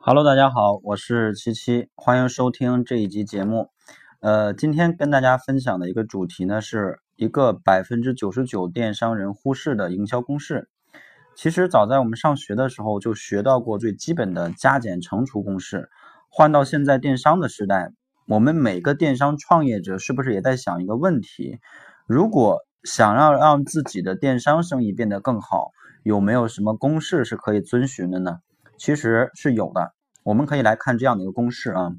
Hello，大家好，我是七七，欢迎收听这一集节目。呃，今天跟大家分享的一个主题呢，是一个百分之九十九电商人忽视的营销公式。其实早在我们上学的时候就学到过最基本的加减乘除公式。换到现在电商的时代，我们每个电商创业者是不是也在想一个问题？如果想要让自己的电商生意变得更好，有没有什么公式是可以遵循的呢？其实是有的。我们可以来看这样的一个公式啊，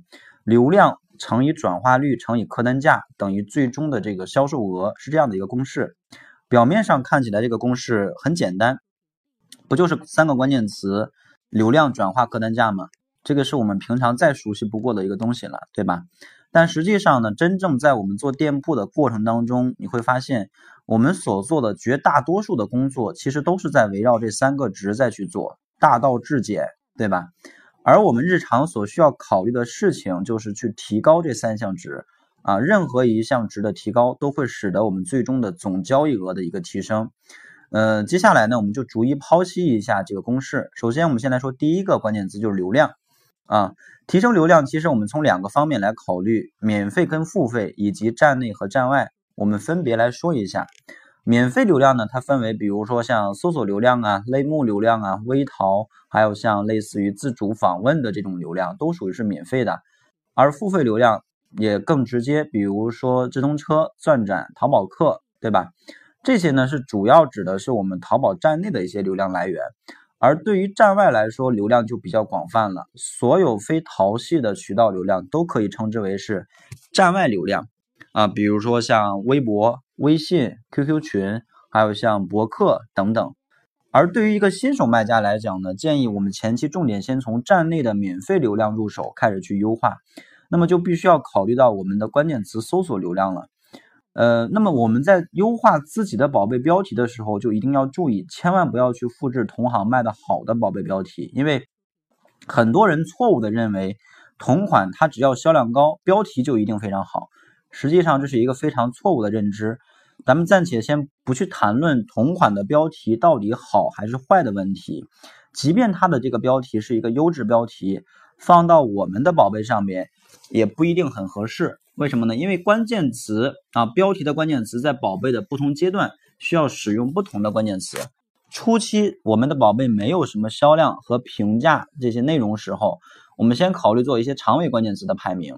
流量乘以转化率乘以客单价等于最终的这个销售额，是这样的一个公式。表面上看起来这个公式很简单。不就是三个关键词：流量、转化、客单价吗？这个是我们平常再熟悉不过的一个东西了，对吧？但实际上呢，真正在我们做店铺的过程当中，你会发现，我们所做的绝大多数的工作，其实都是在围绕这三个值在去做，大道至简，对吧？而我们日常所需要考虑的事情，就是去提高这三项值啊，任何一项值的提高，都会使得我们最终的总交易额的一个提升。呃，接下来呢，我们就逐一剖析一下这个公式。首先，我们先来说第一个关键词，就是流量啊。提升流量，其实我们从两个方面来考虑：免费跟付费，以及站内和站外。我们分别来说一下。免费流量呢，它分为，比如说像搜索流量啊、类目流量啊、微淘，还有像类似于自主访问的这种流量，都属于是免费的。而付费流量也更直接，比如说直通车、钻展、淘宝客，对吧？这些呢是主要指的是我们淘宝站内的一些流量来源，而对于站外来说，流量就比较广泛了。所有非淘系的渠道流量都可以称之为是站外流量啊，比如说像微博、微信、QQ 群，还有像博客等等。而对于一个新手卖家来讲呢，建议我们前期重点先从站内的免费流量入手，开始去优化。那么就必须要考虑到我们的关键词搜索流量了。呃，那么我们在优化自己的宝贝标题的时候，就一定要注意，千万不要去复制同行卖的好的宝贝标题，因为很多人错误的认为同款它只要销量高，标题就一定非常好。实际上这是一个非常错误的认知。咱们暂且先不去谈论同款的标题到底好还是坏的问题，即便它的这个标题是一个优质标题，放到我们的宝贝上面也不一定很合适。为什么呢？因为关键词啊，标题的关键词在宝贝的不同阶段需要使用不同的关键词。初期我们的宝贝没有什么销量和评价这些内容时候，我们先考虑做一些长尾关键词的排名。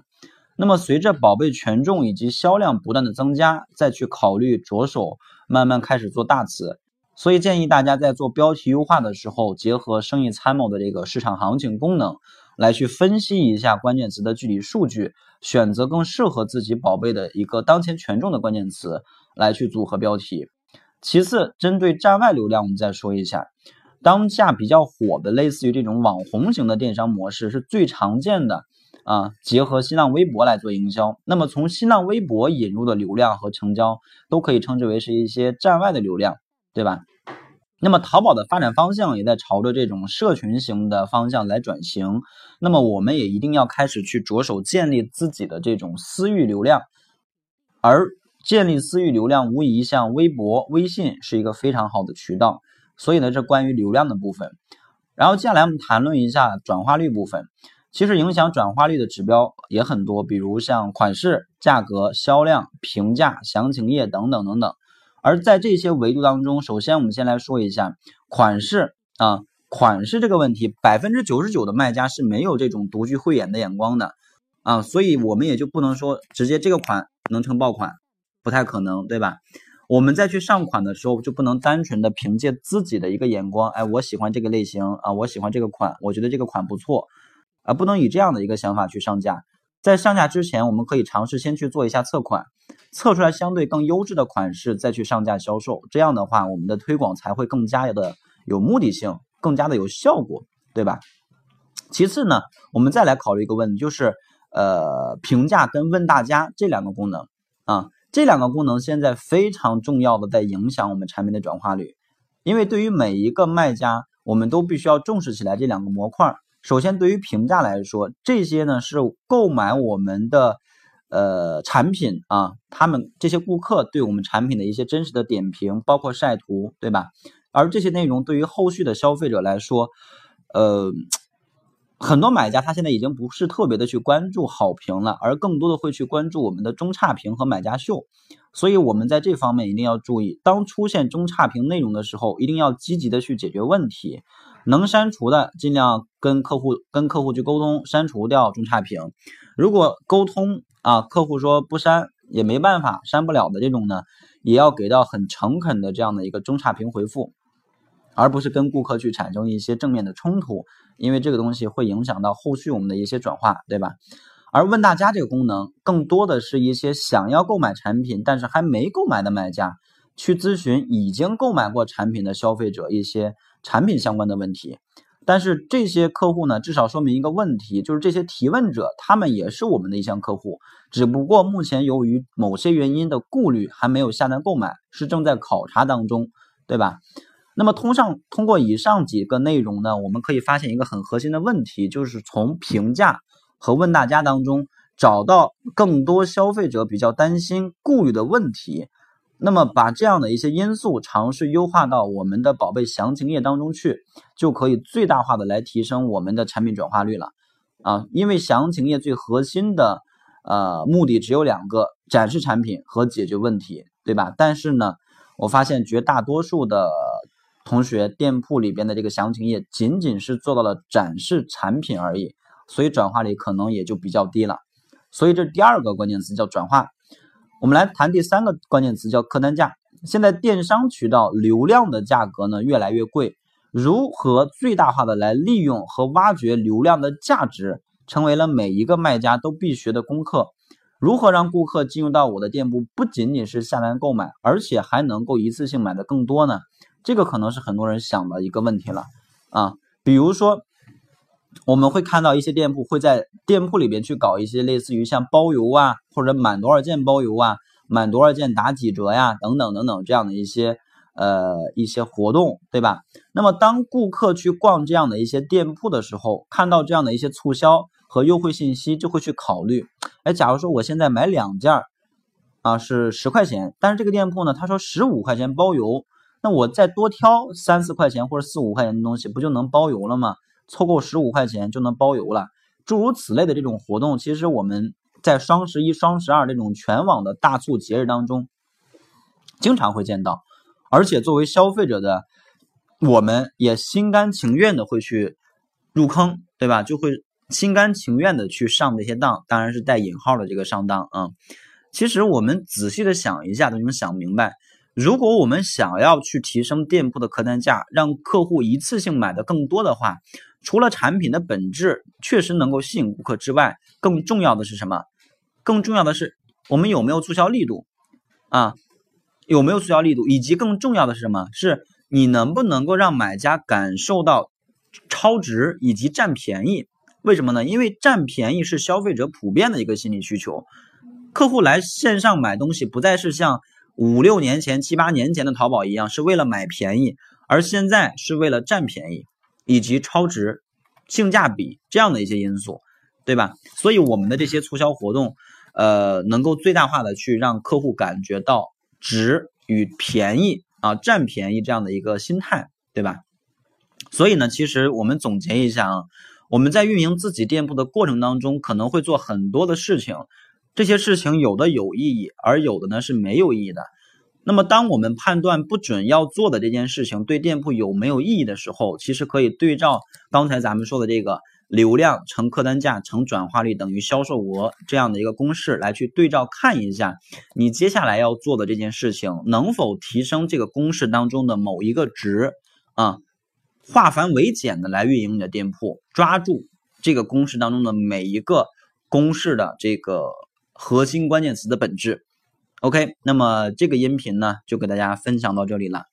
那么随着宝贝权重以及销量不断的增加，再去考虑着手慢慢开始做大词。所以建议大家在做标题优化的时候，结合生意参谋的这个市场行情功能。来去分析一下关键词的具体数据，选择更适合自己宝贝的一个当前权重的关键词来去组合标题。其次，针对站外流量，我们再说一下，当下比较火的类似于这种网红型的电商模式是最常见的啊，结合新浪微博来做营销。那么从新浪微博引入的流量和成交，都可以称之为是一些站外的流量，对吧？那么淘宝的发展方向也在朝着这种社群型的方向来转型。那么我们也一定要开始去着手建立自己的这种私域流量，而建立私域流量，无疑像微博、微信是一个非常好的渠道。所以呢，这关于流量的部分。然后接下来我们谈论一下转化率部分。其实影响转化率的指标也很多，比如像款式、价格、销量、评价、详情页等等等等。而在这些维度当中，首先我们先来说一下款式啊，款式这个问题，百分之九十九的卖家是没有这种独具慧眼的眼光的啊，所以我们也就不能说直接这个款能成爆款，不太可能，对吧？我们再去上款的时候，就不能单纯的凭借自己的一个眼光，哎，我喜欢这个类型啊，我喜欢这个款，我觉得这个款不错啊，不能以这样的一个想法去上架。在上架之前，我们可以尝试先去做一下测款，测出来相对更优质的款式，再去上架销售。这样的话，我们的推广才会更加的有目的性，更加的有效果，对吧？其次呢，我们再来考虑一个问题，就是呃，评价跟问大家这两个功能啊，这两个功能现在非常重要的在影响我们产品的转化率，因为对于每一个卖家，我们都必须要重视起来这两个模块。首先，对于评价来说，这些呢是购买我们的呃产品啊，他们这些顾客对我们产品的一些真实的点评，包括晒图，对吧？而这些内容对于后续的消费者来说，呃，很多买家他现在已经不是特别的去关注好评了，而更多的会去关注我们的中差评和买家秀。所以，我们在这方面一定要注意，当出现中差评内容的时候，一定要积极的去解决问题。能删除的，尽量跟客户跟客户去沟通，删除掉中差评。如果沟通啊，客户说不删也没办法，删不了的这种呢，也要给到很诚恳的这样的一个中差评回复。而不是跟顾客去产生一些正面的冲突，因为这个东西会影响到后续我们的一些转化，对吧？而问大家这个功能，更多的是一些想要购买产品但是还没购买的买家，去咨询已经购买过产品的消费者一些产品相关的问题。但是这些客户呢，至少说明一个问题，就是这些提问者他们也是我们的一项客户，只不过目前由于某些原因的顾虑，还没有下单购买，是正在考察当中，对吧？那么，通上通过以上几个内容呢，我们可以发现一个很核心的问题，就是从评价和问大家当中找到更多消费者比较担心、顾虑的问题。那么，把这样的一些因素尝试优化到我们的宝贝详情页当中去，就可以最大化的来提升我们的产品转化率了。啊，因为详情页最核心的呃目的只有两个：展示产品和解决问题，对吧？但是呢，我发现绝大多数的同学，店铺里边的这个详情页仅仅是做到了展示产品而已，所以转化率可能也就比较低了。所以这第二个关键词叫转化。我们来谈第三个关键词叫客单价。现在电商渠道流量的价格呢越来越贵，如何最大化的来利用和挖掘流量的价值，成为了每一个卖家都必学的功课。如何让顾客进入到我的店铺，不仅仅是下单购买，而且还能够一次性买的更多呢？这个可能是很多人想的一个问题了啊，比如说，我们会看到一些店铺会在店铺里边去搞一些类似于像包邮啊，或者满多少件包邮啊，满多少件打几折呀，等等等等这样的一些呃一些活动，对吧？那么当顾客去逛这样的一些店铺的时候，看到这样的一些促销和优惠信息，就会去考虑，哎，假如说我现在买两件啊是十块钱，但是这个店铺呢，他说十五块钱包邮。那我再多挑三四块钱或者四五块钱的东西，不就能包邮了吗？凑够十五块钱就能包邮了。诸如此类的这种活动，其实我们在双十一、双十二这种全网的大促节日当中，经常会见到。而且作为消费者的，我们也心甘情愿的会去入坑，对吧？就会心甘情愿的去上这些当，当然是带引号的这个上当啊。其实我们仔细的想一下，都能想明白。如果我们想要去提升店铺的客单价，让客户一次性买的更多的话，除了产品的本质确实能够吸引顾客之外，更重要的是什么？更重要的是我们有没有促销力度啊？有没有促销力度？以及更重要的是什么？是你能不能够让买家感受到超值以及占便宜？为什么呢？因为占便宜是消费者普遍的一个心理需求。客户来线上买东西，不再是像。五六年前、七八年前的淘宝一样，是为了买便宜，而现在是为了占便宜，以及超值、性价比这样的一些因素，对吧？所以我们的这些促销活动，呃，能够最大化的去让客户感觉到值与便宜啊，占便宜这样的一个心态，对吧？所以呢，其实我们总结一下啊，我们在运营自己店铺的过程当中，可能会做很多的事情。这些事情有的有意义，而有的呢是没有意义的。那么，当我们判断不准要做的这件事情对店铺有没有意义的时候，其实可以对照刚才咱们说的这个流量乘客单价乘转化率等于销售额这样的一个公式来去对照看一下，你接下来要做的这件事情能否提升这个公式当中的某一个值啊？化繁为简的来运营你的店铺，抓住这个公式当中的每一个公式的这个。核心关键词的本质，OK，那么这个音频呢，就给大家分享到这里了。